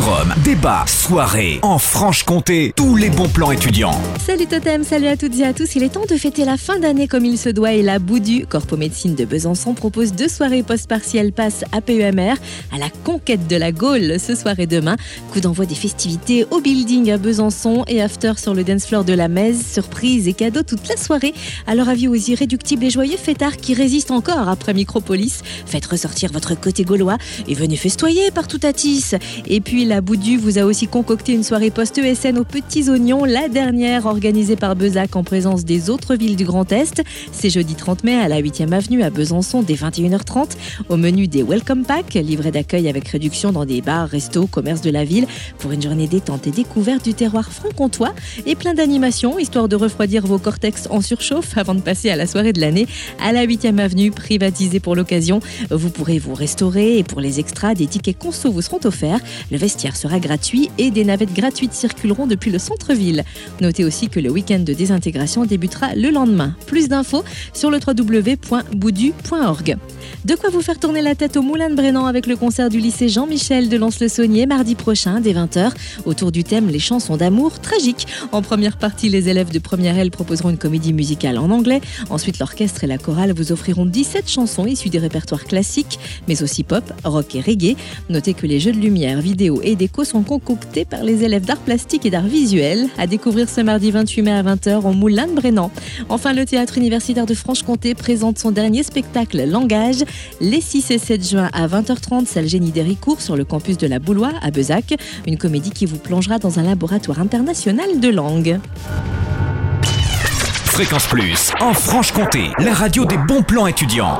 Forum, débat, soirée, en Franche-Comté, tous les bons plans étudiants. Salut Totem, salut à toutes et à tous. Il est temps de fêter la fin d'année comme il se doit et la Boudu, Corpo Médecine de Besançon, propose deux soirées post-partielles passe à PEMR à la conquête de la Gaule ce soir et demain. Coup d'envoi des festivités au building à Besançon et after sur le dance floor de la Mèze. Surprise et cadeaux toute la soirée. Alors avis aux irréductibles et joyeux fêtards qui résistent encore après Micropolis. Faites ressortir votre côté gaulois et venez festoyer partout à Tis. Et puis la Boudu vous a aussi concocté une soirée post-ESN aux Petits Oignons, la dernière organisée par Bezac en présence des autres villes du Grand Est. C'est jeudi 30 mai à la 8e avenue à Besançon dès 21h30. Au menu des Welcome Pack, livrets d'accueil avec réduction dans des bars, restos, commerces de la ville pour une journée détente et découverte du terroir franc-comtois et plein d'animations histoire de refroidir vos cortex en surchauffe avant de passer à la soirée de l'année à la 8e avenue privatisée pour l'occasion. Vous pourrez vous restaurer et pour les extras, des tickets conso vous seront offerts. Vestiaire sera gratuit et des navettes gratuites circuleront depuis le centre-ville. Notez aussi que le week-end de désintégration débutera le lendemain. Plus d'infos sur le www.boudu.org. De quoi vous faire tourner la tête au Moulin de Brennan avec le concert du lycée Jean-Michel de Lons-le-Saunier mardi prochain dès 20h autour du thème Les chansons d'amour tragiques. En première partie, les élèves de première L proposeront une comédie musicale en anglais. Ensuite, l'orchestre et la chorale vous offriront 17 chansons issues des répertoires classiques, mais aussi pop, rock et reggae. Notez que les jeux de lumière, vidéo et déco sont concoctés par les élèves d'art plastique et d'art visuel. À découvrir ce mardi 28 mai à 20h au Moulin de Brennan. Enfin, le théâtre universitaire de Franche-Comté présente son dernier spectacle Langage les 6 et 7 juin à 20h30, salle Génie d'Héricourt sur le campus de la Boulois à Bezac. Une comédie qui vous plongera dans un laboratoire international de langue. Fréquence Plus, en Franche-Comté, la radio des bons plans étudiants.